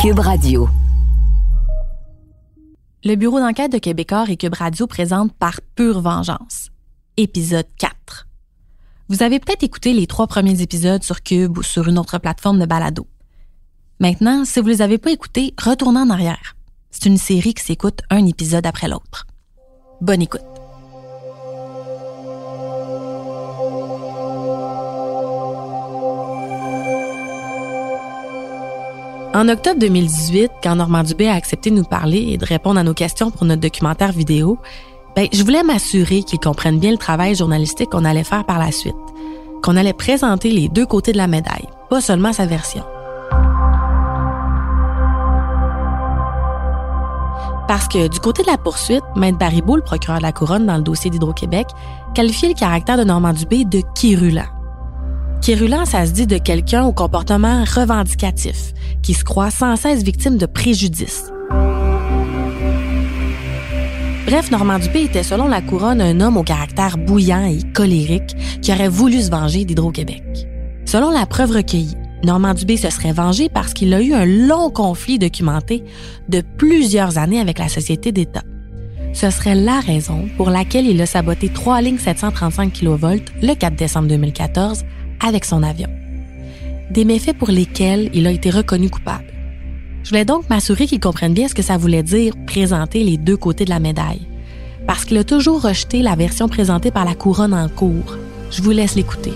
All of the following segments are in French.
Cube Radio. Le bureau d'enquête de Québecor et Cube Radio présente Par pure vengeance, épisode 4. Vous avez peut-être écouté les trois premiers épisodes sur Cube ou sur une autre plateforme de balado. Maintenant, si vous ne les avez pas écoutés, retournez en arrière. C'est une série qui s'écoute un épisode après l'autre. Bonne écoute. En octobre 2018, quand Normand Dubé a accepté de nous parler et de répondre à nos questions pour notre documentaire vidéo, ben, je voulais m'assurer qu'il comprenne bien le travail journalistique qu'on allait faire par la suite, qu'on allait présenter les deux côtés de la médaille, pas seulement sa version. Parce que du côté de la poursuite, Maître Baribeau, le procureur de la Couronne dans le dossier d'Hydro-Québec, qualifiait le caractère de Normand Dubé de quirulant. Quirulant, ça se dit de quelqu'un au comportement revendicatif, qui se croit sans cesse victime de préjudice. Bref, Normand Dupé était, selon la couronne, un homme au caractère bouillant et colérique qui aurait voulu se venger d'Hydro-Québec. Selon la preuve recueillie, Normand Dubé se serait vengé parce qu'il a eu un long conflit documenté de plusieurs années avec la société d'État. Ce serait la raison pour laquelle il a saboté trois lignes 735 kV le 4 décembre 2014 avec son avion. Des méfaits pour lesquels il a été reconnu coupable. Je voulais donc m'assurer qu'il comprenne bien ce que ça voulait dire présenter les deux côtés de la médaille. Parce qu'il a toujours rejeté la version présentée par la couronne en cours. Je vous laisse l'écouter.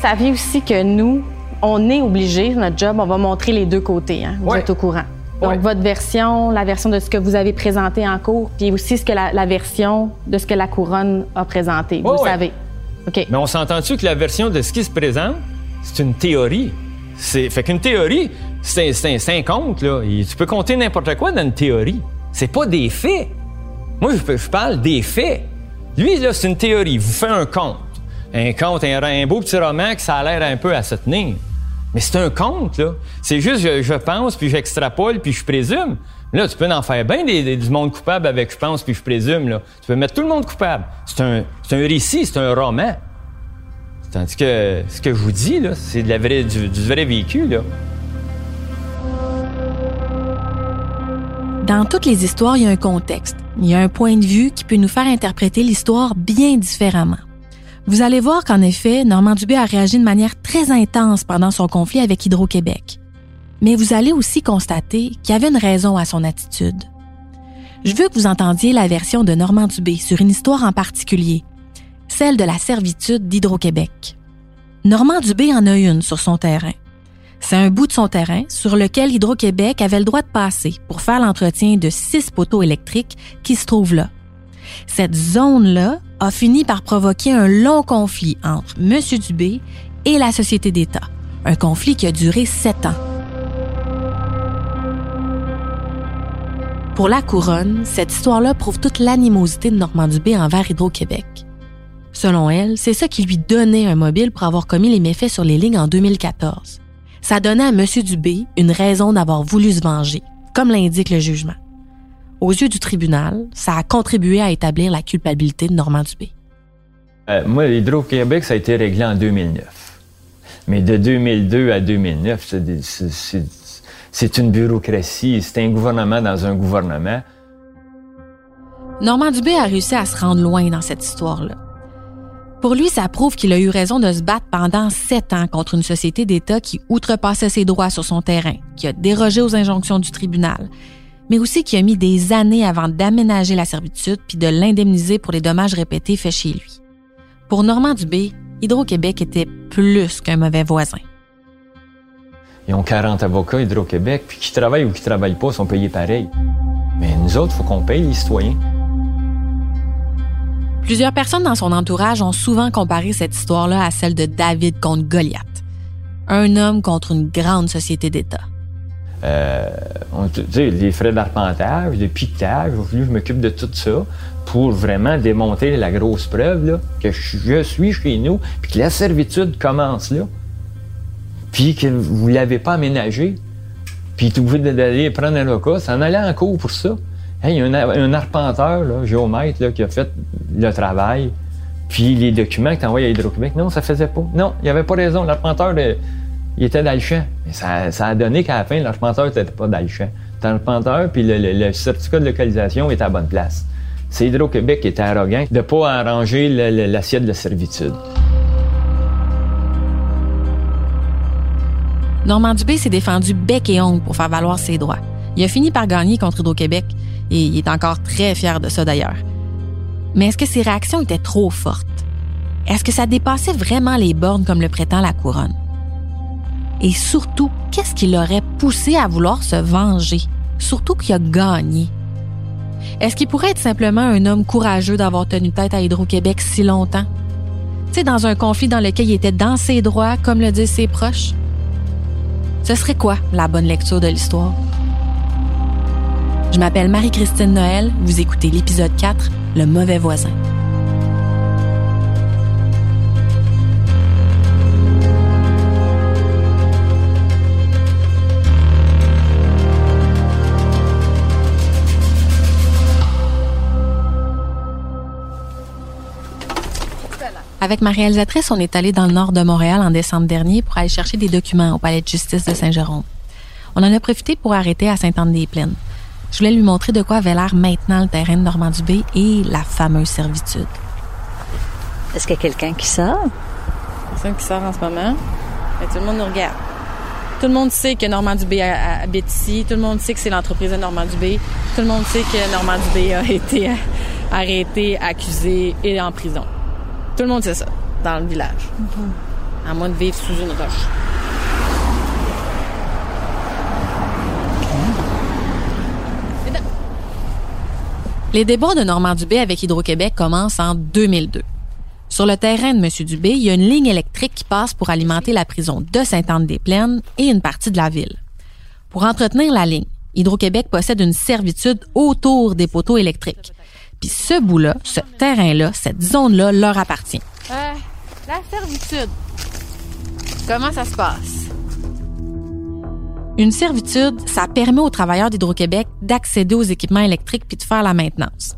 Ça vient aussi que nous, on est obligé, notre job, on va montrer les deux côtés. Hein. Vous Ouais. êtes au courant. Donc, Ouais. votre version, la version de ce que vous avez présenté en cours, puis aussi ce que la, la version de ce que la couronne a présenté. Vous Ouais, le ouais. savez. OK. Mais on s'entend-tu que la version de ce qui se présente, c'est une théorie? C'est, fait qu'une théorie, c'est, c'est, c'est un conte, là. Et tu peux compter n'importe quoi dans une théorie. C'est pas des faits. Moi, je, je parle des faits. Lui, là, c'est une théorie. Vous faites un conte. Un conte, un, un beau petit roman que ça a l'air un peu à se tenir. Mais c'est un conte, là. C'est juste, je, pense, puis j'extrapole, puis je présume. Là, tu peux en faire bien du monde coupable avec je pense, puis je présume, là. Tu peux mettre tout le monde coupable. C'est un, c'est un récit, c'est un roman. Tandis que ce que je vous dis, là, c'est de la du, du vrai vécu, là. Dans toutes les histoires, il y a un contexte. Il y a un point de vue qui peut nous faire interpréter l'histoire bien différemment. Vous allez voir qu'en effet, Normand Dubé a réagi de manière très intense pendant son conflit avec Hydro-Québec. Mais vous allez aussi constater qu'il y avait une raison à son attitude. Je veux que vous entendiez la version de Normand Dubé sur une histoire en particulier, celle de la servitude d'Hydro-Québec. Normand Dubé en a une sur son terrain. C'est un bout de son terrain sur lequel Hydro-Québec avait le droit de passer pour faire l'entretien de six poteaux électriques qui se trouvent là. Cette zone-là a fini par provoquer un long conflit entre M. Dubé et la Société d'État. Un conflit qui a duré sept ans. Pour la couronne, cette histoire-là prouve toute l'animosité de Normand Dubé envers Hydro-Québec. Selon elle, c'est ça qui lui donnait un mobile pour avoir commis les méfaits sur les lignes en 2014. Ça donnait à M. Dubé une raison d'avoir voulu se venger, comme l'indique le jugement. Aux yeux du tribunal, ça a contribué à établir la culpabilité de Normand Dubé. Euh, moi, Hydro-Québec, ça a été réglé en 2009. Mais de 2002 à 2009, c'est une bureaucratie, c'est un gouvernement dans un gouvernement. Normand Dubé a réussi à se rendre loin dans cette histoire-là. Pour lui, ça prouve qu'il a eu raison de se battre pendant sept ans contre une société d'État qui outrepassait ses droits sur son terrain, qui a dérogé aux injonctions du tribunal, mais aussi qui a mis des années avant d'aménager la servitude puis de l'indemniser pour les dommages répétés faits chez lui. Pour Normand Dubé, Hydro-Québec était plus qu'un mauvais voisin. Ils ont 40 avocats Hydro-Québec, puis qui travaillent ou qui travaillent pas sont payés pareil. Mais nous autres, faut qu'on paye les citoyens. Plusieurs personnes dans son entourage ont souvent comparé cette histoire-là à celle de David contre Goliath. Un homme contre une grande société d'État. Euh, on- les frais d'arpentage, de piquetage, je m'occupe de tout ça pour vraiment démonter la grosse preuve que je, suis chez nous, puis que la servitude commence là, puis que vous ne l'avez pas aménagé, puis tu obligé d'aller prendre un ça en allait en cours pour ça. Il y a un, arpenteur, là, géomètre, qui a fait le travail, puis les documents que tu envoies à Hydro-Québec, non, ça faisait pas. Non, il n'y avait pas raison. L'arpenteur, de- il était dans. Mais ça, a donné qu'à la fin, l'arpenteur n'était pas dans le champ. Puis le, certificat de localisation était à la bonne place. C'est Hydro-Québec qui était arrogant de ne pas arranger l'assiette de servitude. Normand Dubé s'est défendu bec et ongle pour faire valoir ses droits. Il a fini par gagner contre Hydro-Québec et il est encore très fier de ça d'ailleurs. Mais est-ce que ses réactions étaient trop fortes? Est-ce que ça dépassait vraiment les bornes comme le prétend la couronne? Et surtout, qu'est-ce qui l'aurait poussé à vouloir se venger? Surtout qu'il a gagné. Est-ce qu'il pourrait être simplement un homme courageux d'avoir tenu tête à Hydro-Québec si longtemps? Tu dans un conflit dans lequel il était dans ses droits, comme le disent ses proches? Ce serait quoi la bonne lecture de l'histoire? Je m'appelle Marie-Christine Noël, vous écoutez l'épisode 4, Le mauvais voisin. Avec ma réalisatrice, on est allé dans le nord de Montréal en décembre dernier pour aller chercher des documents au palais de justice de Saint-Jérôme. On en a profité pour arrêter à Sainte-Anne-des-Plaines. Je voulais lui montrer de quoi avait l'air maintenant le terrain de Normandie-Bay et la fameuse servitude. Est-ce qu'il y a quelqu'un qui sort? Personne qui sort en ce moment. Mais tout le monde nous regarde. Tout le monde sait que Normand Dubé habite ici. Tout le monde sait que c'est l'entreprise de Normand Dubé. Tout le monde sait que Normand Dubé a été arrêté, accusé et en prison. Tout le monde sait ça dans le village. À moins de vivre sous une roche. Les débats de Normand Dubé avec Hydro-Québec commencent en 2002. Sur le terrain de M. Dubé, il y a une ligne électrique qui passe pour alimenter la prison de Sainte-Anne-des-Plaines et une partie de la ville. Pour entretenir la ligne, Hydro-Québec possède une servitude autour des poteaux électriques. Puis ce bout-là, ce terrain-là, cette zone-là leur appartient. Euh, la servitude. Comment ça se passe? Une servitude, ça permet aux travailleurs d'Hydro-Québec d'accéder aux équipements électriques puis de faire la maintenance.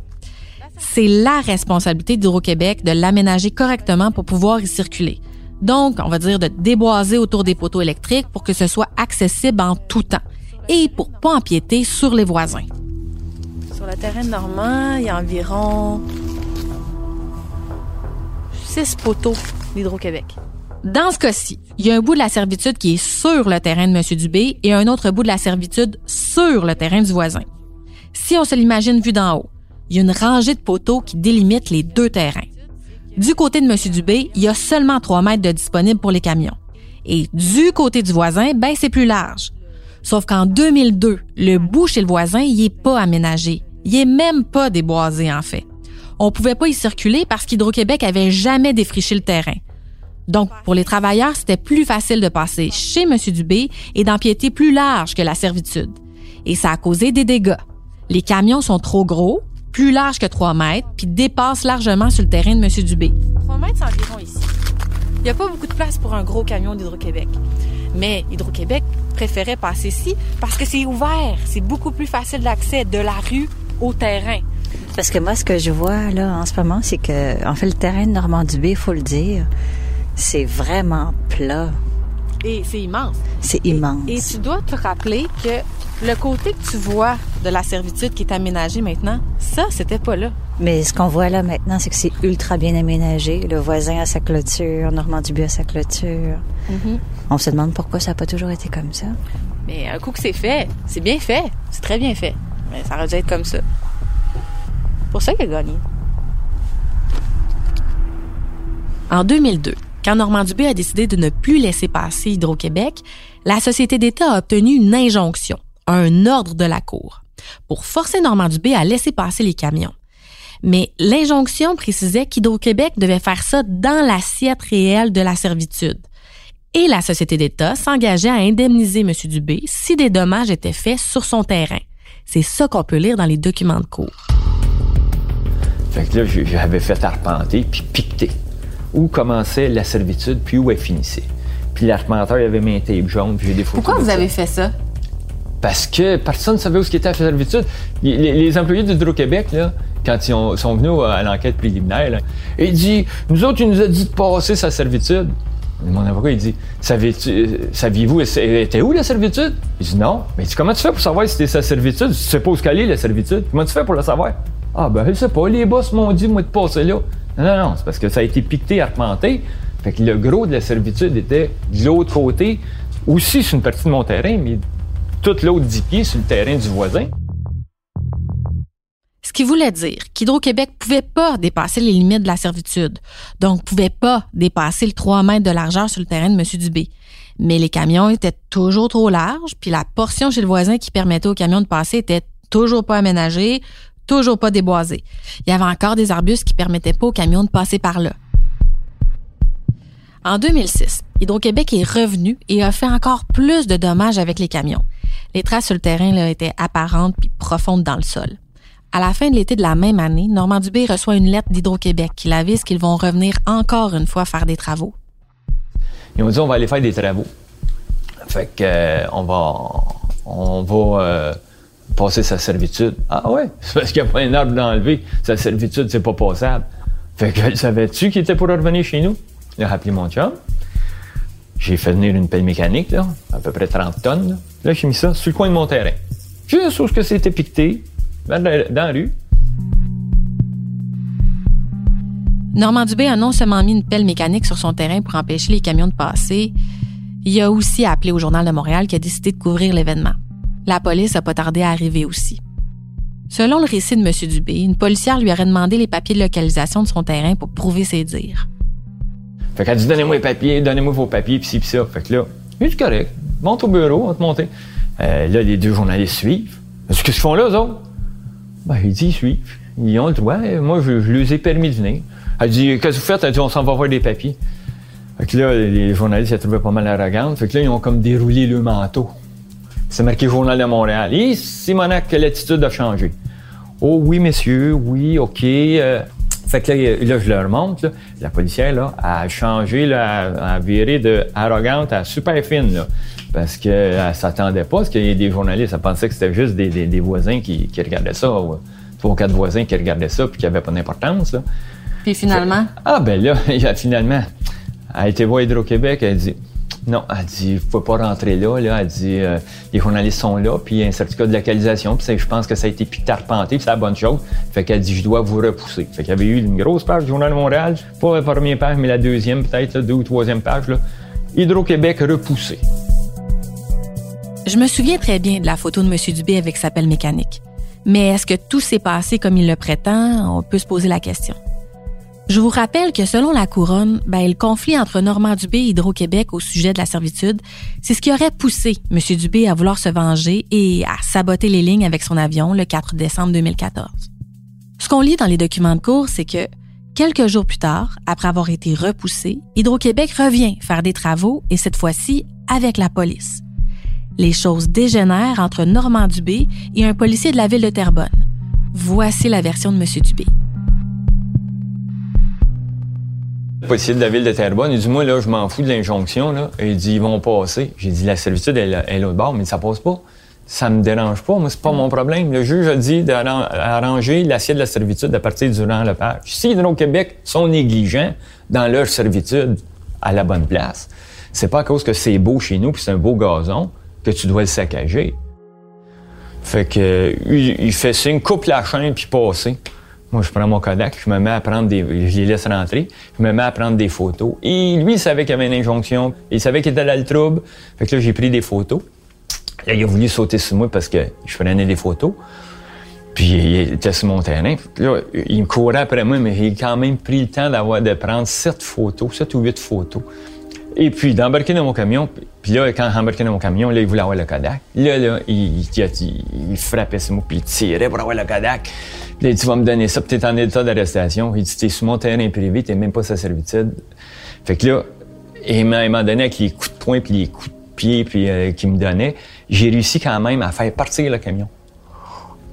C'est la responsabilité d'Hydro-Québec de l'aménager correctement pour pouvoir y circuler. Donc, on va dire de déboiser autour des poteaux électriques pour que ce soit accessible en tout temps et pour pas empiéter sur les voisins. Sur le terrain Normand, il y a environ six poteaux d'Hydro-Québec. Dans ce cas-ci, il y a un bout de la servitude qui est sur le terrain de M. Dubé et un autre bout de la servitude sur le terrain du voisin. Si on se l'imagine vu d'en haut, il y a une rangée de poteaux qui délimitent les deux terrains. Du côté de M. Dubé, il y a seulement 3 mètres de disponibles pour les camions. Et du côté du voisin, ben c'est plus large. Sauf qu'en 2002, le bout chez le voisin, il est pas aménagé. Il est même pas déboisé, en fait. On pouvait pas y circuler parce qu'Hydro-Québec avait jamais défriché le terrain. Donc, pour les travailleurs, c'était plus facile de passer chez M. Dubé et d'empiéter plus large que la servitude. Et ça a causé des dégâts. Les camions sont trop gros, plus larges que 3 mètres, puis dépassent largement sur le terrain de M. Dubé. 3 mètres, c'est environ ici. Il n'y a pas beaucoup de place pour un gros camion d'Hydro-Québec. Mais Hydro-Québec préférait passer ici parce que c'est ouvert. C'est beaucoup plus facile d'accès de la rue au terrain. Parce que moi, ce que je vois là en ce moment, c'est que, en fait, le terrain de Normandie-Bay, il faut le dire, c'est vraiment plat. Et c'est immense. C'est immense. Et tu dois te rappeler que le côté que tu vois de la servitude qui est aménagée maintenant, ça, c'était pas là. Mais ce qu'on voit là maintenant, c'est que c'est ultra bien aménagé. Le voisin a sa clôture, Normandie-Bay a sa clôture. On se demande pourquoi ça n'a pas toujours été comme ça. Mais un coup que c'est fait, c'est bien fait. C'est très bien fait. Ça aurait dû être comme ça. Pour ça qu'il a gagné. En 2002, quand Normand Dubé a décidé de ne plus laisser passer Hydro-Québec, la société d'État a obtenu une injonction, un ordre de la Cour, pour forcer Normand Dubé à laisser passer les camions. Mais l'injonction précisait qu'Hydro-Québec devait faire ça dans l'assiette réelle de la servitude. Et la Société d'État s'engageait à indemniser M. Dubé si des dommages étaient faits sur son terrain. C'est ça qu'on peut lire dans les documents de cours. Fait que là, j'avais fait arpenter puis piqueter. Où commençait la servitude puis où elle finissait. Puis l'arpenteur, il avait mis un tape jaune puis j'ai des photos. Pourquoi de vous ça. avez fait ça? Parce que personne ne savait où ce qui était la servitude. Les, les employés d'Hydro-Québec, là, quand ils ont- sont venus à l'enquête préliminaire, là, il dit Nous autres, il nous a dit de passer sa servitude. Mon avocat, il dit euh, Saviez-vous, elle était où la servitude? Il dit Non. Mais Comment tu fais pour savoir si c'était sa servitude? Tu sais pas où qu'elle est, la servitude? Comment tu fais pour le savoir? Ah, ben, je sais pas. Les boss m'ont dit, moi, de passer là. Non, non, non. C'est parce que ça a été piqueté, arpenté. Fait que le gros de la servitude était de l'autre côté. Aussi, sur une partie de mon terrain, mais tout l'autre 10 pieds sur le terrain du voisin. Ce qui voulait dire qu'Hydro-Québec pouvait pas dépasser les limites de la servitude, donc pouvait pas dépasser le 3 mètres de largeur sur le terrain de M. Dubé. Mais les camions étaient toujours trop larges, puis la portion chez le voisin qui permettait aux camions de passer était toujours pas aménagée, toujours pas déboisée. Il y avait encore des arbustes qui permettaient pas aux camions de passer par là. En 2006, Hydro-Québec est revenu et a fait encore plus de dommages avec les camions. Les traces sur le terrain là, étaient apparentes puis profondes dans le sol. À la fin de l'été de la même année, Normand Dubé reçoit une lettre d'Hydro-Québec qui l'avise qu'ils vont revenir encore une fois faire des travaux. Ils ont dit on va aller faire des travaux. Fait que euh, on va on va euh, passer sa servitude. Ah ouais, c'est parce qu'il n'y a pas un arbre d'enlever. Sa servitude, c'est pas passable. Fait que savais-tu qu'il était pour revenir chez nous? Il a rappelé mon chum. J'ai fait venir une pelle mécanique, là, à peu près 30 tonnes. Là, Là, j'ai mis ça sur le coin de mon terrain. Juste où ce que c'était piqueté, dans la, rue. Normand Dubé a non seulement mis une pelle mécanique sur son terrain pour empêcher les camions de passer, il a aussi appelé au Journal de Montréal qui a décidé de couvrir l'événement. La police n'a pas tardé à arriver aussi. Selon le récit de M. Dubé, une policière lui aurait demandé les papiers de localisation de son terrain pour prouver ses dires. Fait qu'elle dit donnez-moi les papiers, donnez-moi vos papiers, pis ci, pis ça. Fait que là, c'est correct. Monte au bureau, on va te monter. Euh, là, les deux journalistes suivent. Qu'est-ce qu'ils font là, eux autres? Ben, disent, ils suivent. Ils ont le droit. Moi, je, je leur ai permis de venir. Elle dit, qu'est-ce que vous faites? Elle dit, on s'en va voir des papiers. Fait que là, les journalistes, ils trouvaient pas mal arrogantes. Fait que là, ils ont comme déroulé le manteau. C'est marqué Journal de Montréal. Et Simonac, l'attitude a changé. Oh oui, messieurs, oui, OK. euh, fait que là, là, je leur montre, là, la policière, là, a changé, là, a, a viré de arrogante à super fine, là. Parce qu'elle s'attendait pas, parce qu'il y a des journalistes, elle pensait que c'était juste des, des- des voisins qui, qui regardaient ça, ou trois ou quatre voisins qui regardaient ça, puis qui n'avaient pas d'importance, là. Puis finalement, Ah, ben là, a finalement, elle a été voir Hydro-Québec, elle dit, non, elle dit, vous pouvez pas rentrer là, là. Elle dit, euh, les journalistes sont là, puis il y a un certificat de localisation, puis je pense que ça a été piqué arpenté, puis c'est la bonne chose. Fait qu'elle dit, je dois vous repousser. Fait qu'il y avait eu une grosse page du Journal de Montréal, pas la première page, mais la deuxième, peut-être, deux ou troisième page, là. Hydro-Québec repoussé. Je me souviens très bien de la photo de M. Dubé avec sa pelle mécanique. Mais est-ce que tout s'est passé comme il le prétend? On peut se poser la question. Je vous rappelle que selon la couronne, ben, le conflit entre Normand Dubé et Hydro-Québec au sujet de la servitude, c'est ce qui aurait poussé M. Dubé à vouloir se venger et à saboter les lignes avec son avion le 4 décembre 2014. Ce qu'on lit dans les documents de cours, c'est que quelques jours plus tard, après avoir été repoussé, Hydro-Québec revient faire des travaux et cette fois-ci avec la police. Les choses dégénèrent entre Normand Dubé et un policier de la ville de Terrebonne. Voici la version de M. Dubé. Le policier de la ville de Terrebonne, il dit, moi, là, je m'en fous de l'injonction, là. Il dit, ils vont passer. J'ai dit, la servitude, elle, elle est l'autre bord, mais ça passe pas. Ça me dérange pas. Moi, c'est pas mon problème. Le juge a dit d'arranger l'assiette de la servitude à partir du rang Lepage. Si Hydro-Québec sont négligents dans leur servitude à la bonne place, c'est pas à cause que c'est beau chez nous puis c'est un beau gazon que tu dois le saccager. Fait que, il, il fait signe, coupe la chaîne puis passer. Moi, je prends mon Kodak, je me mets à prendre des. Je les laisse rentrer, je me mets à prendre des photos. Et lui, il savait qu'il y avait une injonction. Il savait qu'il était dans le trouble. Fait que là, j'ai pris des photos. Là, il a voulu sauter sur moi parce que je prenais des photos. Puis il était sur mon terrain. Là, il me courait après moi, mais a quand même pris le temps d'avoir de prendre sept photos, sept ou huit photos. Et puis, d'embarquer dans mon camion, puis là, quand j'embarquais dans mon camion, là, il voulait avoir le Kodak. Là, là, il, il, il frappait ce mot, puis il tirait pour avoir le Kodak. Puis là, il dit, tu vas me donner ça, puis t'es en état d'arrestation. Il dit, t'es sous mon terrain privé, t'es même pas sa servitude. Fait que là, il m'a donné avec les coups de poing, puis les coups de pied, puis euh, qu'il me donnait, j'ai réussi quand même à faire partir le camion.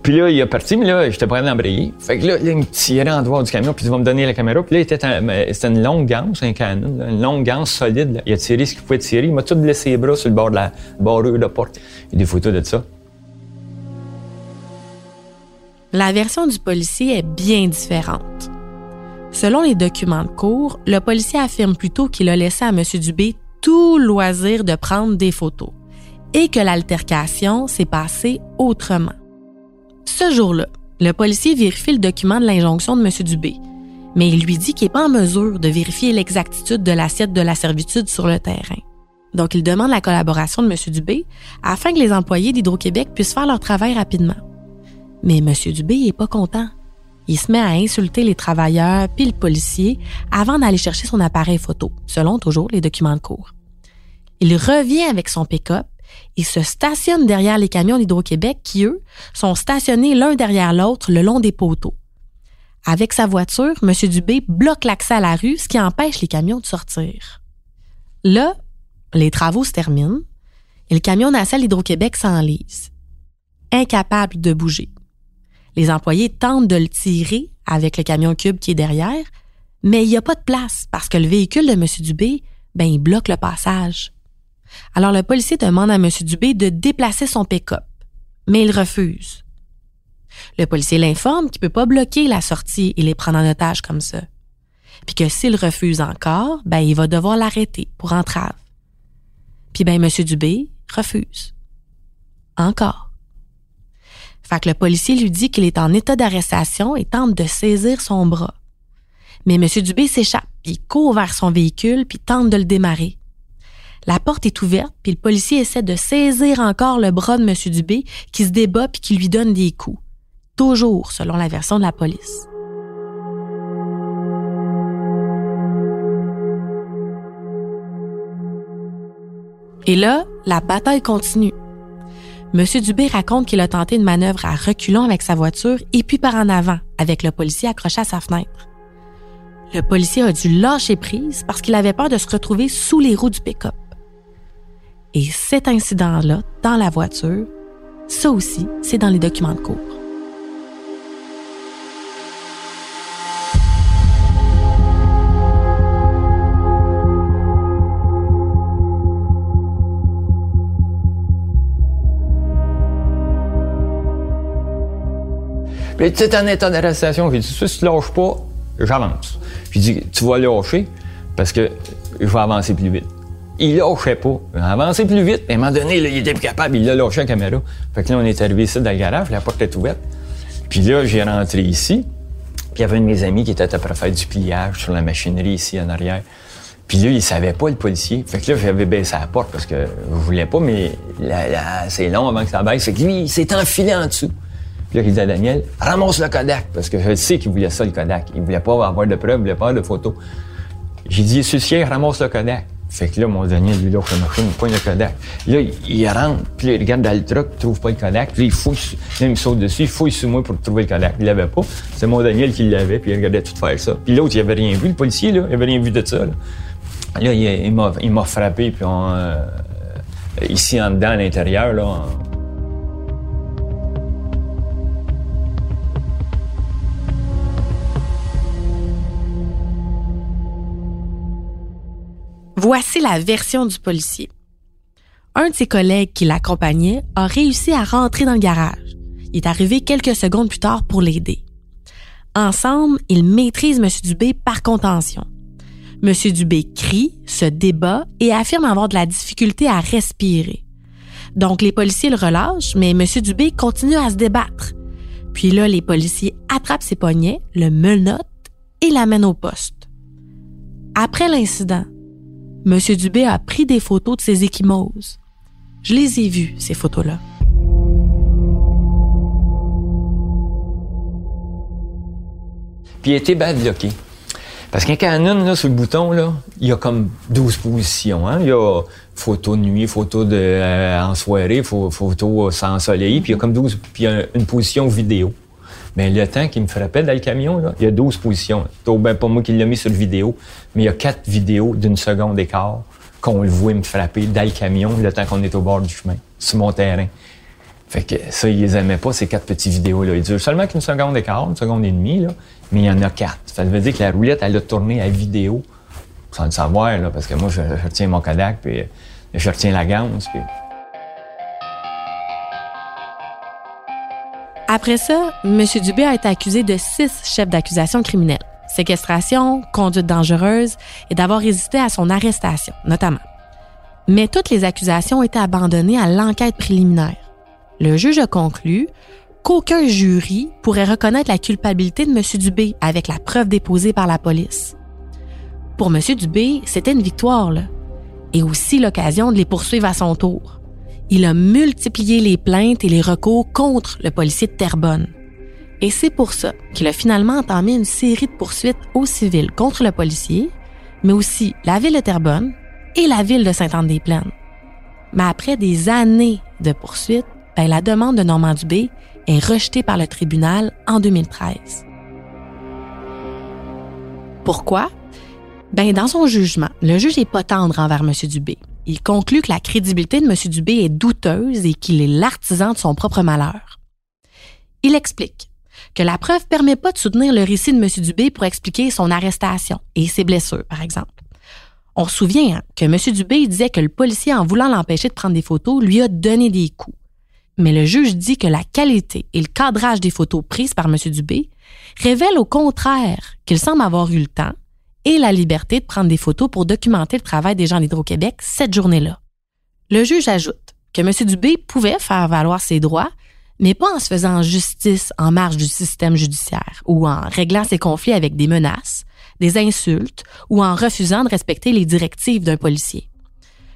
Puis là, il est parti, mais là, j'étais prêt à l'embrayer. Fait que là, il me tirait en dehors du camion, puis il va me donner la caméra. Puis là, c'était une longue ganse, un canon, une longue ganse solide. Il a tiré ce qu'il pouvait tirer. Il m'a tout blessé les bras sur le bord de la barrure de la porte. Il y a des photos de ça. La version du policier est bien différente. Selon les documents de cours, le policier affirme plutôt qu'il a laissé à M. Dubé tout loisir de prendre des photos et que l'altercation s'est passée autrement. Ce jour-là, le policier vérifie le document de l'injonction de M. Dubé, mais il lui dit qu'il n'est pas en mesure de vérifier l'exactitude de l'assiette de la servitude sur le terrain. Donc, il demande la collaboration de M. Dubé afin que les employés d'Hydro-Québec puissent faire leur travail rapidement. Mais M. Dubé n'est pas content. Il se met à insulter les travailleurs puis le policier avant d'aller chercher son appareil photo, selon toujours les documents de cours. Il revient avec son pick-up il se stationne derrière les camions d'Hydro-Québec qui, eux, sont stationnés l'un derrière l'autre le long des poteaux. Avec sa voiture, M. Dubé bloque l'accès à la rue, ce qui empêche les camions de sortir. Là, les travaux se terminent et le camion nacelle d'Hydro-Québec s'enlise. Incapable de bouger. Les employés tentent de le tirer avec le camion cube qui est derrière, mais il n'y a pas de place parce que le véhicule de M. Dubé, ben, il bloque le passage. Alors le policier demande à M. Dubé de déplacer son pick-up, mais il refuse. Le policier l'informe qu'il ne peut pas bloquer la sortie et les prendre en otage comme ça. Puis que s'il refuse encore, ben il va devoir l'arrêter pour entrave. Puis ben M. Dubé refuse. Encore. Fait que le policier lui dit qu'il est en état d'arrestation et tente de saisir son bras. Mais M. Dubé s'échappe, il court vers son véhicule puis tente de le démarrer. La porte est ouverte, puis le policier essaie de saisir encore le bras de M. Dubé, qui se débat puis qui lui donne des coups. Toujours selon la version de la police. Et là, la bataille continue. M. Dubé raconte qu'il a tenté une manœuvre à reculons avec sa voiture et puis par en avant, avec le policier accroché à sa fenêtre. Le policier a dû lâcher prise parce qu'il avait peur de se retrouver sous les roues du pick-up. Et cet incident-là, dans la voiture, ça aussi, c'est dans les documents de cours. Puis tu es en état d'arrestation. J'ai dit, si tu lâches pas, j'avance. Puis dit, tu vas lâcher parce que je vais avancer plus vite il lâchait pas. Il avançait plus vite. À un moment donné, il était plus capable. Il a lâché la caméra. Fait que là, on est arrivé ici dans le garage. La porte est ouverte. Puis là, j'ai rentré ici. Puis il y avait un de mes amis qui était à faire du pliage sur la machinerie ici en arrière. Puis là, il savait pas, le policier. Fait que là, j'avais baissé la porte parce que je voulais pas, mais c'est long avant que ça baisse. Fait que lui, il s'est enfilé en dessous. Puis là, il dit à Daniel, ramasse le Kodak. Parce que je sais qu'il voulait ça, le Kodak. Il voulait pas avoir de preuves, il voulait pas avoir de photos. J'ai dit, ciel, ramasse le Kodak. Fait que là, mon Daniel, lui, la machine, il pointe le Kodak. Là, il, rentre, puis là, il regarde dans le truck, il trouve pas le Kodak. Puis là, il fouille, là, il me saute dessus, il fouille sur moi pour trouver le Kodak. Il l'avait pas. C'est mon Daniel qui l'avait, puis il regardait tout faire ça. Puis l'autre, il avait rien vu, le policier, là, il avait rien vu de ça. Là, là il, il m'a frappé, puis on, euh, ici, en dedans, à l'intérieur, là, Voici la version du policier. Un de ses collègues qui l'accompagnait a réussi à rentrer dans le garage. Il est arrivé quelques secondes plus tard pour l'aider. Ensemble, ils maîtrisent M. Dubé par contention. M. Dubé crie, se débat et affirme avoir de la difficulté à respirer. Donc les policiers le relâchent, mais M. Dubé continue à se débattre. Puis là, les policiers attrapent ses poignets, le menottent et l'amènent au poste. Après l'incident, M. Dubé a pris des photos de ses échymoses. Je les ai vues, ces photos-là. Puis il était bad bloqué. Parce qu'un Canon, là, sur le bouton, là, il y a comme 12 positions. Hein? Il y a photo de nuit, photo de, euh, en soirée, photo sans soleil, puis il y a comme 12, puis il y a une position vidéo. Mais le temps qui me frappait dans le camion, là, il y a 12 positions. C'est ben pas moi qui l'ai mis sur vidéo, mais il y a quatre vidéos d'une seconde d'écart qu'on le voit me frapper dans le camion le temps qu'on est au bord du chemin, sur mon terrain. Fait que ça, ils les aimaient pas, ces quatre petites vidéos-là. Ils durent seulement qu'une seconde d'écart, une seconde et demie, là mais il y en a quatre. Ça veut dire que la roulette, elle a tourné à vidéo, sans le savoir, là, parce que moi, je, retiens mon Kodak, puis je retiens la ganse. Puis... Après ça, M. Dubé a été accusé de six chefs d'accusation criminels. Séquestration, conduite dangereuse et d'avoir résisté à son arrestation, notamment. Mais toutes les accusations ont été abandonnées à l'enquête préliminaire. Le juge a conclu qu'aucun jury pourrait reconnaître la culpabilité de M. Dubé avec la preuve déposée par la police. Pour M. Dubé, c'était une victoire, et aussi l'occasion de les poursuivre à son tour. Il a multiplié les plaintes et les recours contre le policier de Terrebonne. Et c'est pour ça qu'il a finalement entamé une série de poursuites au civil contre le policier, mais aussi la ville de Terrebonne et la ville de Sainte-Anne-des-Plaines. Mais après des années de poursuites, ben, la demande de Normand Dubé est rejeté par le tribunal en 2013. Pourquoi? Ben, dans son jugement, le juge n'est pas tendre envers M. Dubé. Il conclut que la crédibilité de M. Dubé est douteuse et qu'il est l'artisan de son propre malheur. Il explique que la preuve permet pas de soutenir le récit de M. Dubé pour expliquer son arrestation et ses blessures, par exemple. On se souvient hein, que M. Dubé disait que le policier, en voulant l'empêcher de prendre des photos, lui a donné des coups mais le juge dit que la qualité et le cadrage des photos prises par M. Dubé révèlent au contraire qu'il semble avoir eu le temps et la liberté de prendre des photos pour documenter le travail des gens d'Hydro-Québec cette journée-là. Le juge ajoute que M. Dubé pouvait faire valoir ses droits, mais pas en se faisant justice en marge du système judiciaire ou en réglant ses conflits avec des menaces, des insultes ou en refusant de respecter les directives d'un policier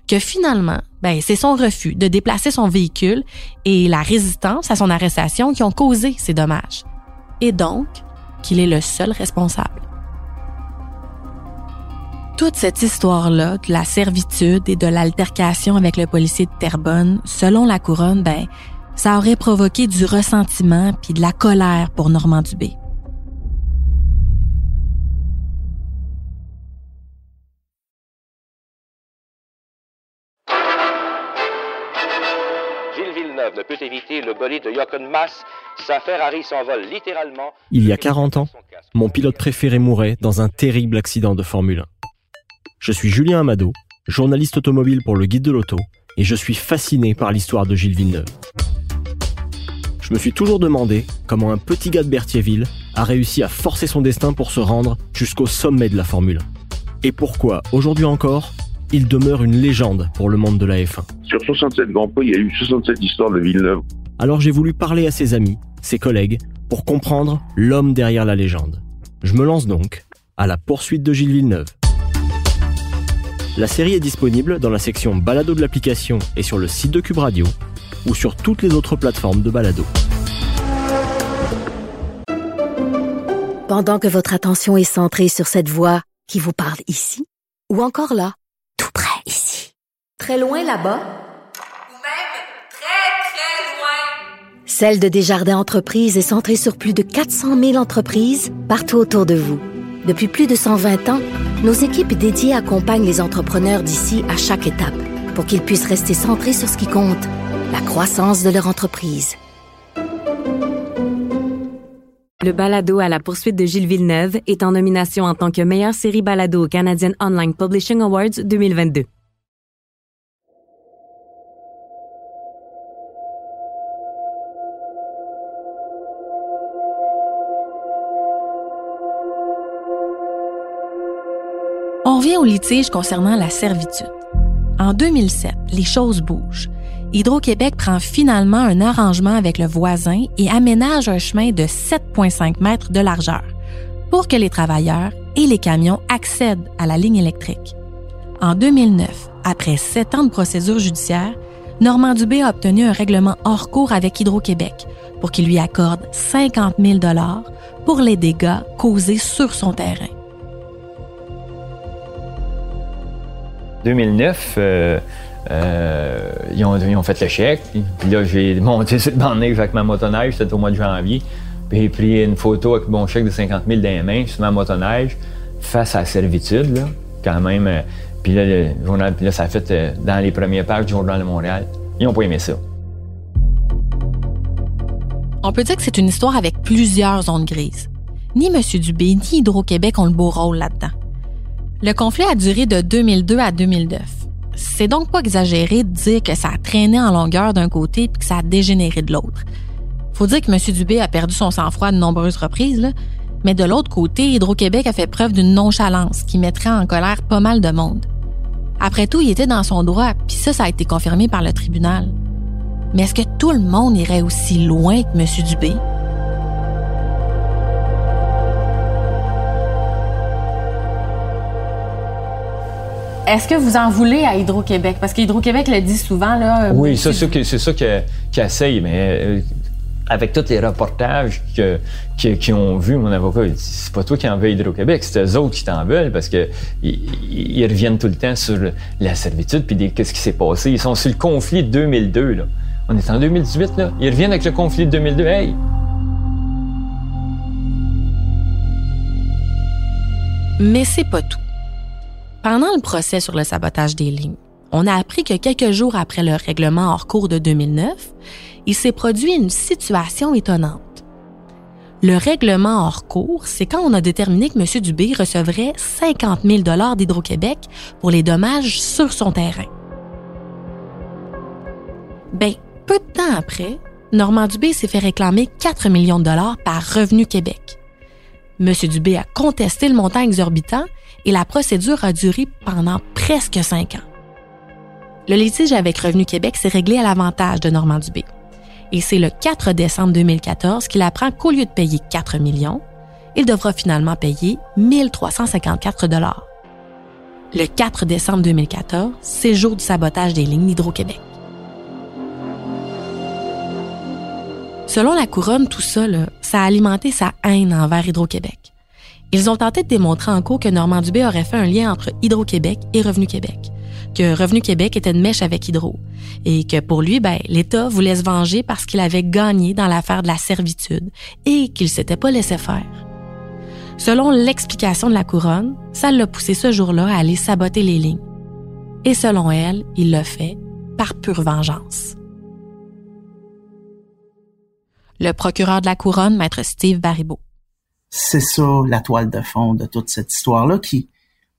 que finalement, ben, c'est son refus de déplacer son véhicule et la résistance à son arrestation qui ont causé ces dommages. Et donc, qu'il est le seul responsable. Toute cette histoire-là de la servitude et de l'altercation avec le policier de Terrebonne, selon la couronne, ben, ça aurait provoqué du ressentiment puis de la colère pour Normand Dubé. ne peut éviter le bolide de Jochen Mass, sa Ferrari s'envole littéralement. Il y a 40 ans, mon pilote préféré mourait dans un terrible accident de Formule 1. Je suis Julien Amado, journaliste automobile pour le Guide de l'Auto, et je suis fasciné par l'histoire de Gilles Villeneuve. Je me suis toujours demandé comment un petit gars de Berthierville a réussi à forcer son destin pour se rendre jusqu'au sommet de la Formule 1. Et pourquoi, aujourd'hui encore, il demeure une légende pour le monde de la F1. Sur 67 Grands Prix, il y a eu 67 histoires de Villeneuve. Alors j'ai voulu parler à ses amis, ses collègues, pour comprendre l'homme derrière la légende. Je me lance donc à la poursuite de Gilles Villeneuve. La série est disponible dans la section balado de l'application et sur le site de Cube Radio ou sur toutes les autres plateformes de balado. Pendant que votre attention est centrée sur cette voix qui vous parle ici ou encore là, Très loin là-bas? Ou même très, très loin? Celle de Desjardins Entreprises est centrée sur plus de 400 000 entreprises partout autour de vous. Depuis plus de 120 ans, nos équipes dédiées accompagnent les entrepreneurs d'ici à chaque étape pour qu'ils puissent rester centrés sur ce qui compte, la croissance de leur entreprise. Le balado à la poursuite de Gilles Villeneuve est en nomination en tant que meilleure série balado au Canadian Online Publishing Awards 2022. Au litige concernant la servitude. En 2007, les choses bougent. Hydro-Québec prend finalement un arrangement avec le voisin et aménage un chemin de 7,5 mètres de largeur pour que les travailleurs et les camions accèdent à la ligne électrique. En 2009, après sept ans de procédure judiciaire, Normand Dubé a obtenu un règlement hors cours avec Hydro-Québec pour qu'il lui accorde 50 000 pour les dégâts causés sur son terrain. 2009, euh, euh, ils, ont, ils, ont, fait le chèque. Puis là, j'ai monté sur le banc de neige avec ma motoneige. C'était au mois de janvier. Puis j'ai pris une photo avec mon chèque de 50 000 dans les mains sur ma motoneige face à la servitude, là, quand même. Euh, puis là, le journal, puis là, ça a fait dans les premières pages du Journal de Montréal. Ils n'ont pas aimé ça. On peut dire que c'est une histoire avec plusieurs zones grises. Ni M. Dubé ni Hydro-Québec ont le beau rôle là-dedans. Le conflit a duré de 2002 à 2009. C'est donc pas exagéré de dire que ça a traîné en longueur d'un côté et que ça a dégénéré de l'autre. Faut dire que M. Dubé a perdu son sang-froid de nombreuses reprises, mais de l'autre côté, Hydro-Québec a fait preuve d'une nonchalance qui mettrait en colère pas mal de monde. Après tout, il était dans son droit, puis ça, ça a été confirmé par le tribunal. Mais est-ce que tout le monde irait aussi loin que M. Dubé? Est-ce que vous en voulez à Hydro-Québec? Parce qu'Hydro-Québec le dit souvent. Là, oui, c'est ça, c'est ça qu'ils essayent, mais euh, avec tous les reportages que, qui, ont vu mon avocat, il dit c'est pas toi qui en veux Hydro-Québec, c'est eux autres qui t'en veulent parce que ils, reviennent tout le temps sur la servitude puis qu'est-ce qui s'est passé? Ils sont sur le conflit de 2002 là. On est en 2018 là. Ils reviennent avec le conflit de 2002. Hey, Mais c'est pas tout. Pendant le procès sur le sabotage des lignes, on a appris que quelques jours après le règlement hors cours de 2009, il s'est produit une situation étonnante. Le règlement hors cours, c'est quand on a déterminé que M. Dubé recevrait 50 000 d'Hydro-Québec pour les dommages sur son terrain. Ben, peu de temps après, Normand Dubé s'est fait réclamer 4 millions de dollars par Revenu Québec. M. Dubé a contesté le montant exorbitant et la procédure a duré pendant presque cinq ans. Le litige avec Revenu Québec s'est réglé à l'avantage de Normand Dubé. Et c'est le 4 décembre 2014 qu'il apprend qu'au lieu de payer 4 millions, il devra finalement payer 1354 dollars. Le 4 décembre 2014, c'est le jour du sabotage des lignes d'Hydro-Québec. Selon la couronne, tout ça, ça a alimenté sa haine envers Hydro-Québec. Ils ont tenté de démontrer en cours que Normand Dubé aurait fait un lien entre Hydro-Québec et Revenu Québec, que Revenu Québec était une mèche avec Hydro, et que pour lui, ben, l'État voulait se venger parce qu'il avait gagné dans l'affaire de la servitude et qu'il s'était pas laissé faire. Selon l'explication de la couronne, ça l'a poussé ce jour-là à aller saboter les lignes. Et selon elle, il l'a fait par pure vengeance. Le procureur de la couronne, maître Steve Baribeau c'est ça la toile de fond de toute cette histoire-là qui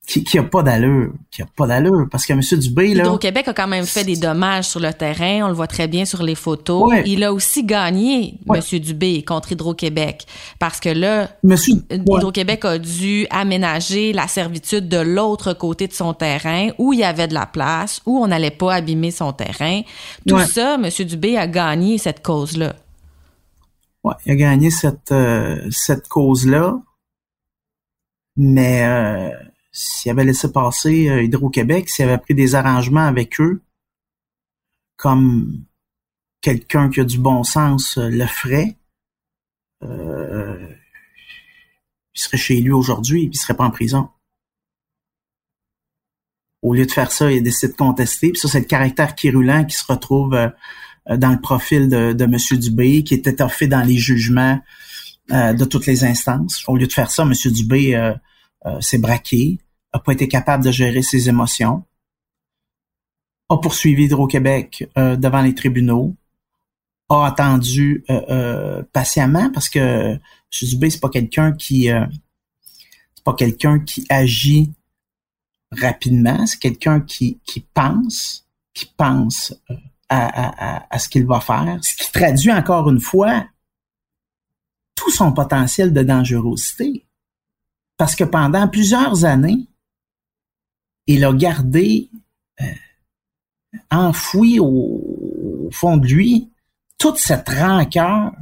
qui, qui a pas d'allure, qui a pas d'allure parce que M. Dubé là Hydro-Québec a quand même fait des dommages sur le terrain, on le voit très bien sur les photos. Il a aussi gagné M. Dubé contre Hydro-Québec parce que là Monsieur... Hydro-Québec a dû aménager la servitude de l'autre côté de son terrain où il y avait de la place, où on n'allait pas abîmer son terrain. Tout ça M. Dubé a gagné cette cause-là. Ouais, il a gagné cette, euh, cette cause-là. Mais euh, s'il avait laissé passer euh, Hydro-Québec, s'il avait pris des arrangements avec eux, comme quelqu'un qui a du bon sens le ferait, il serait chez lui aujourd'hui et il serait pas en prison. Au lieu de faire ça, il a décidé de contester. Puis ça, c'est le caractère quérulent qui se retrouve euh, dans le profil de, M. Dubé, qui était étoffé dans les jugements euh, de toutes les instances. Au lieu de faire ça, M. Dubé euh, s'est braqué, a pas été capable de gérer ses émotions, a poursuivi Hydro-Québec devant les tribunaux, a attendu patiemment parce que M. Dubé, c'est pas quelqu'un qui c'est pas quelqu'un qui agit rapidement, c'est quelqu'un qui pense, qui pense à, ce qu'il va faire, ce qui traduit encore une fois tout son potentiel de dangerosité. Parce que pendant plusieurs années, il a gardé euh, enfoui au, fond de lui toute cette rancœur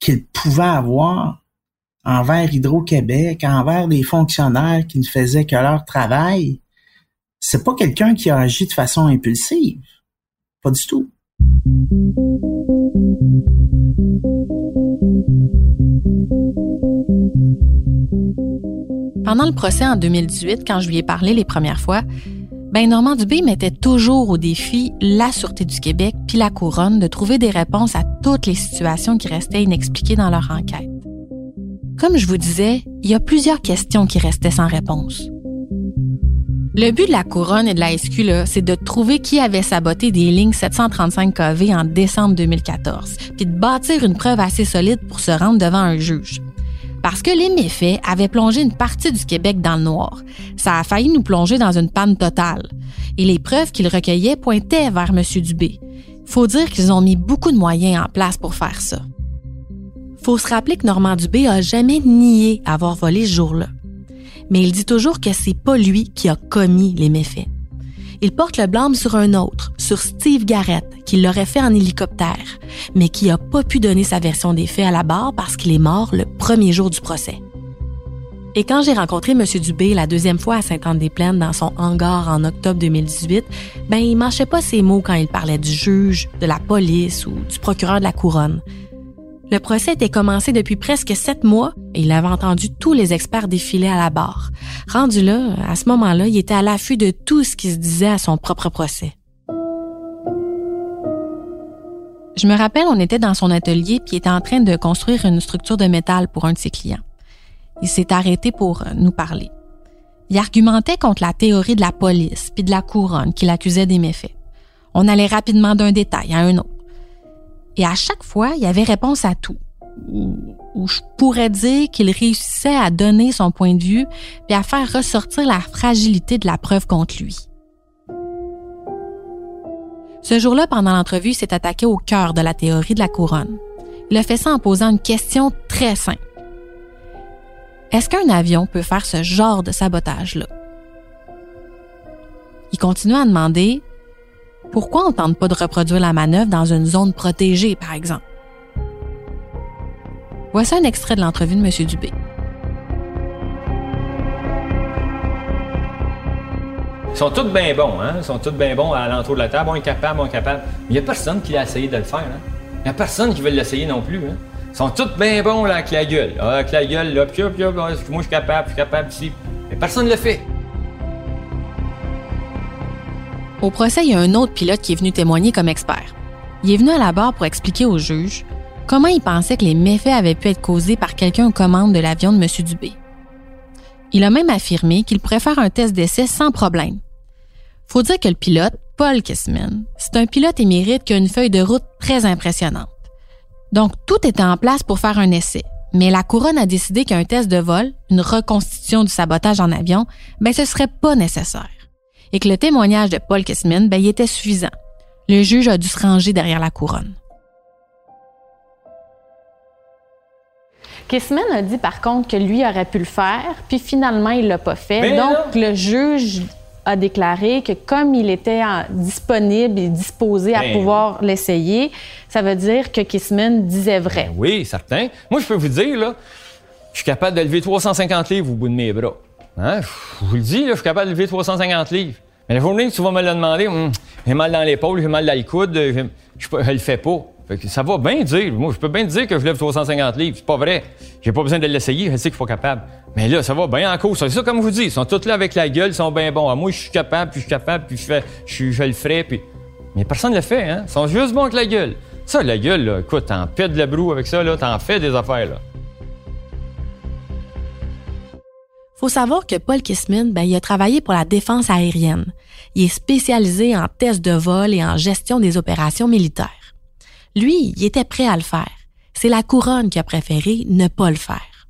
qu'il pouvait avoir envers Hydro-Québec, envers les fonctionnaires qui ne faisaient que leur travail. C'est pas quelqu'un qui a agi de façon impulsive. Pas du tout. Pendant le procès en 2018, quand je lui ai parlé les premières fois, ben Normand Dubé mettait toujours au défi la Sûreté du Québec puis la Couronne de trouver des réponses à toutes les situations qui restaient inexpliquées dans leur enquête. Comme je vous disais, il y a plusieurs questions qui restaient sans réponse. Le but de la Couronne et de la SQ, c'est de trouver qui avait saboté des lignes 735 kV en décembre 2014, puis de bâtir une preuve assez solide pour se rendre devant un juge. Parce que les méfaits avaient plongé une partie du Québec dans le noir. Ça a failli nous plonger dans une panne totale. Et les preuves qu'ils recueillaient pointaient vers M. Dubé. Faut dire qu'ils ont mis beaucoup de moyens en place pour faire ça. Faut se rappeler que Normand Dubé a jamais nié avoir volé ce jour-là mais il dit toujours que c'est pas lui qui a commis les méfaits. Il porte le blâme sur un autre, sur Steve Garrett, qui l'aurait fait en hélicoptère, mais qui a pas pu donner sa version des faits à la barre parce qu'il est mort le premier jour du procès. Et quand j'ai rencontré M. Dubé la deuxième fois à Sainte-Anne-des-Plaines dans son hangar en octobre 2018, ben il mâchait pas ses mots quand il parlait du juge, de la police ou du procureur de la couronne. Le procès était commencé depuis presque sept mois et il avait entendu tous les experts défiler à la barre. Rendu là, à ce moment-là, il était à l'affût de tout ce qui se disait à son propre procès. Je me rappelle, on était dans son atelier puis il était en train de construire une structure de métal pour un de ses clients. Il s'est arrêté pour nous parler. Il argumentait contre la théorie de la police puis de la couronne qui l'accusait des méfaits. On allait rapidement d'un détail à un autre. Et à chaque fois, il y avait réponse à tout. Ou, je pourrais dire qu'il réussissait à donner son point de vue et à faire ressortir la fragilité de la preuve contre lui. Ce jour-là, pendant l'entrevue, il s'est attaqué au cœur de la théorie de la couronne. Il a fait ça en posant une question très simple. Est-ce qu'un avion peut faire ce genre de sabotage-là? Il continue à demander pourquoi on tente pas de reproduire la manœuvre dans une zone protégée, par exemple? Voici un extrait de l'entrevue de M. Dubé. Ils sont tous bien bons, hein? Ils sont tous bien bons à l'entour de la table. On est. Mais il n'y a personne qui a essayé de le faire, hein? Il n'y a personne qui veut l'essayer non plus, hein? Ils sont tous bien bons, là, avec la gueule. Ah, avec la gueule, là, puis, puis, moi, je suis capable, je suis capable ici. Mais personne ne le fait. Au procès, il y a un autre pilote qui est venu témoigner comme expert. Il est venu à la barre pour expliquer au juge comment il pensait que les méfaits avaient pu être causés par quelqu'un aux commandes de l'avion de M. Dubé. Il a même affirmé qu'il pourrait faire un test d'essai sans problème. Faut dire que le pilote, Paul Kissman, c'est un pilote émérite qui a une feuille de route très impressionnante. Donc, tout était en place pour faire un essai. Mais la couronne a décidé qu'un test de vol, une reconstitution du sabotage en avion, ben ce serait pas nécessaire et que le témoignage de Paul Kissman, ben, était suffisant. Le juge a dû se ranger derrière la couronne. Kissman a dit par contre que lui aurait pu le faire, puis finalement il l'a pas fait. Donc le juge a déclaré que comme il était disponible et disposé à ben pouvoir l'essayer, ça veut dire que Kissman disait vrai. Ben oui, certain. Moi, je peux vous dire, là, je suis capable de lever 350 livres au bout de mes bras. Hein? Je vous le dis, je suis capable de lever 350 livres. Mais la journée que tu vas me le demander, hum, j'ai mal dans l'épaule, j'ai mal dans les coudes, je, ne le fais pas. ça va bien dire. Moi, je peux bien dire que je lève 350 livres. C'est pas vrai. J'ai pas besoin de l'essayer. Je sais qu'il faut capable. Mais là, ça va bien en cause. C'est ça, comme je vous dis. Ils sont tous là avec la gueule. Ils sont bien bons. Ah, moi, je suis capable, puis je suis capable, puis je, fais, je, le ferai. Mais personne ne le fait. Hein? Ils sont juste bons avec la gueule. Ça, la gueule, là, écoute, t'en pètes de la broue avec ça. là, T'en fais des affaires. Là. Faut savoir que Paul Kissman, ben, il a travaillé pour la défense aérienne. Il est spécialisé en tests de vol et en gestion des opérations militaires. Lui, il était prêt à le faire. C'est la couronne qui a préféré ne pas le faire.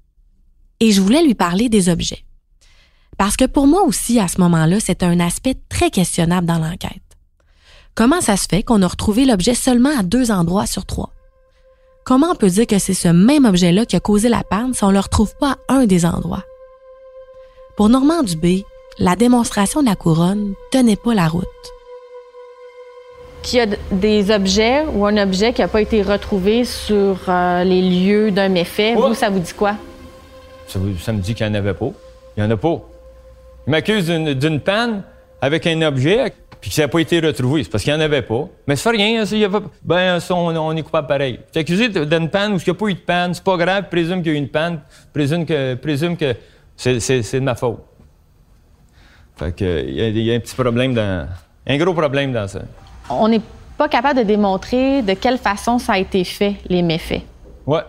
Et je voulais lui parler des objets. Parce que pour moi aussi, à ce moment-là, c'est un aspect très questionnable dans l'enquête. Comment ça se fait qu'on a retrouvé l'objet seulement à deux endroits sur trois? Comment on peut dire que c'est ce même objet-là qui a causé la panne si on ne le retrouve pas à un des endroits? Pour Normand Dubé, la démonstration de la couronne tenait pas la route. Qu'il y a des objets ou un objet qui n'a pas été retrouvé sur euh, les lieux d'un méfait, vous, ça vous dit quoi? Ça, me dit qu'il n'y en avait pas. Il n'y en a pas. Il m'accuse d'une panne avec un objet puis que ça n'a pas été retrouvé. C'est parce qu'il n'y en avait pas. Mais ça fait rien. Il y avait, ben, on, est coupable pareil. Tu es accusé d'une panne où il n'y a pas eu de panne. C'est pas grave. Présume qu'il y a eu une panne. Présume que, présume que c'est de ma faute. Fait que il y, a- il y a un petit problème dans. Un gros problème dans ça. On n'est pas capable de démontrer de quelle façon ça a été fait, les méfaits. Ouais.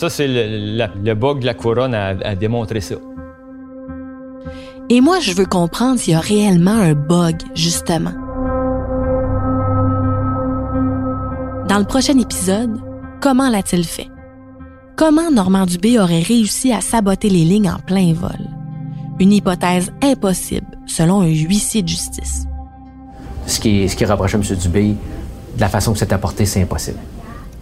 Ça, c'est le, la- le bug de la couronne à, à démontrer ça. Et moi, je veux comprendre s'il y a réellement un bug, justement. Dans le prochain épisode, comment l'a-t-il fait? Comment Normand Dubé aurait réussi à saboter les lignes en plein vol? Une hypothèse impossible, selon un huissier de justice. Ce qui, ce qui reproche à M. Dubé, de la façon que c'est apporté, c'est impossible.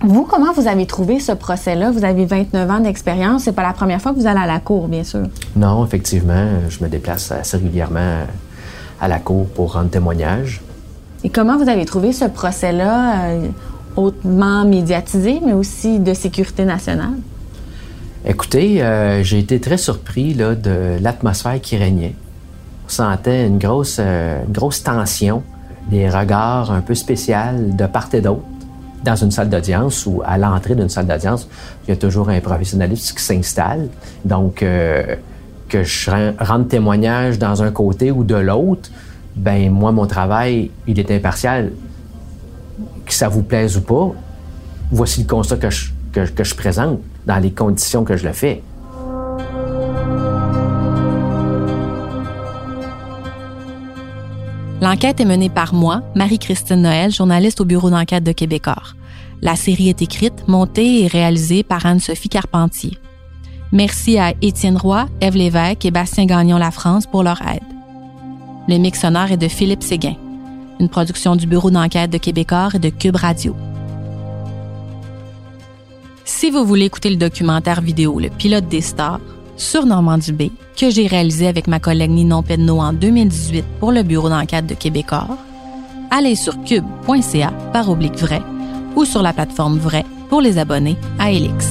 Vous, comment vous avez trouvé ce procès-là? Vous avez 29 ans d'expérience. C'est pas la première fois que vous allez à la cour, bien sûr. Non, effectivement, je me déplace assez régulièrement à la cour pour rendre témoignage. Et comment vous avez trouvé ce procès-là? Euh, hautement médiatisé, mais aussi de sécurité nationale? Écoutez, euh, j'ai été très surpris là, de l'atmosphère qui régnait. On sentait une grosse, euh, une grosse tension, des regards un peu spéciaux de part et d'autre. Dans une salle d'audience ou à l'entrée d'une salle d'audience, il y a toujours un professionnaliste qui s'installe. Donc, euh, que je ren- rende témoignage dans un côté ou de l'autre, ben moi, mon travail, il est impartial. Que ça vous plaise ou pas, voici le constat que je, que, je présente dans les conditions que je le fais. L'enquête est menée par moi, Marie-Christine Noël, journaliste au bureau d'enquête de Québecor. La série est écrite, montée et réalisée par Anne-Sophie Carpentier. Merci à Étienne Roy, Ève Lévesque et Bastien Gagnon La France pour leur aide. Le mix sonore est de Philippe Séguin, une production du bureau d'enquête de Québecor et de Cube Radio. Si vous voulez écouter le documentaire vidéo Le pilote des stars sur Normand Dubé, que j'ai réalisé avec ma collègue Ninon Pedneau en 2018 pour le bureau d'enquête de Québecor, allez sur cube.ca par oblique vrai ou sur la plateforme vrai pour les abonnés à Elix.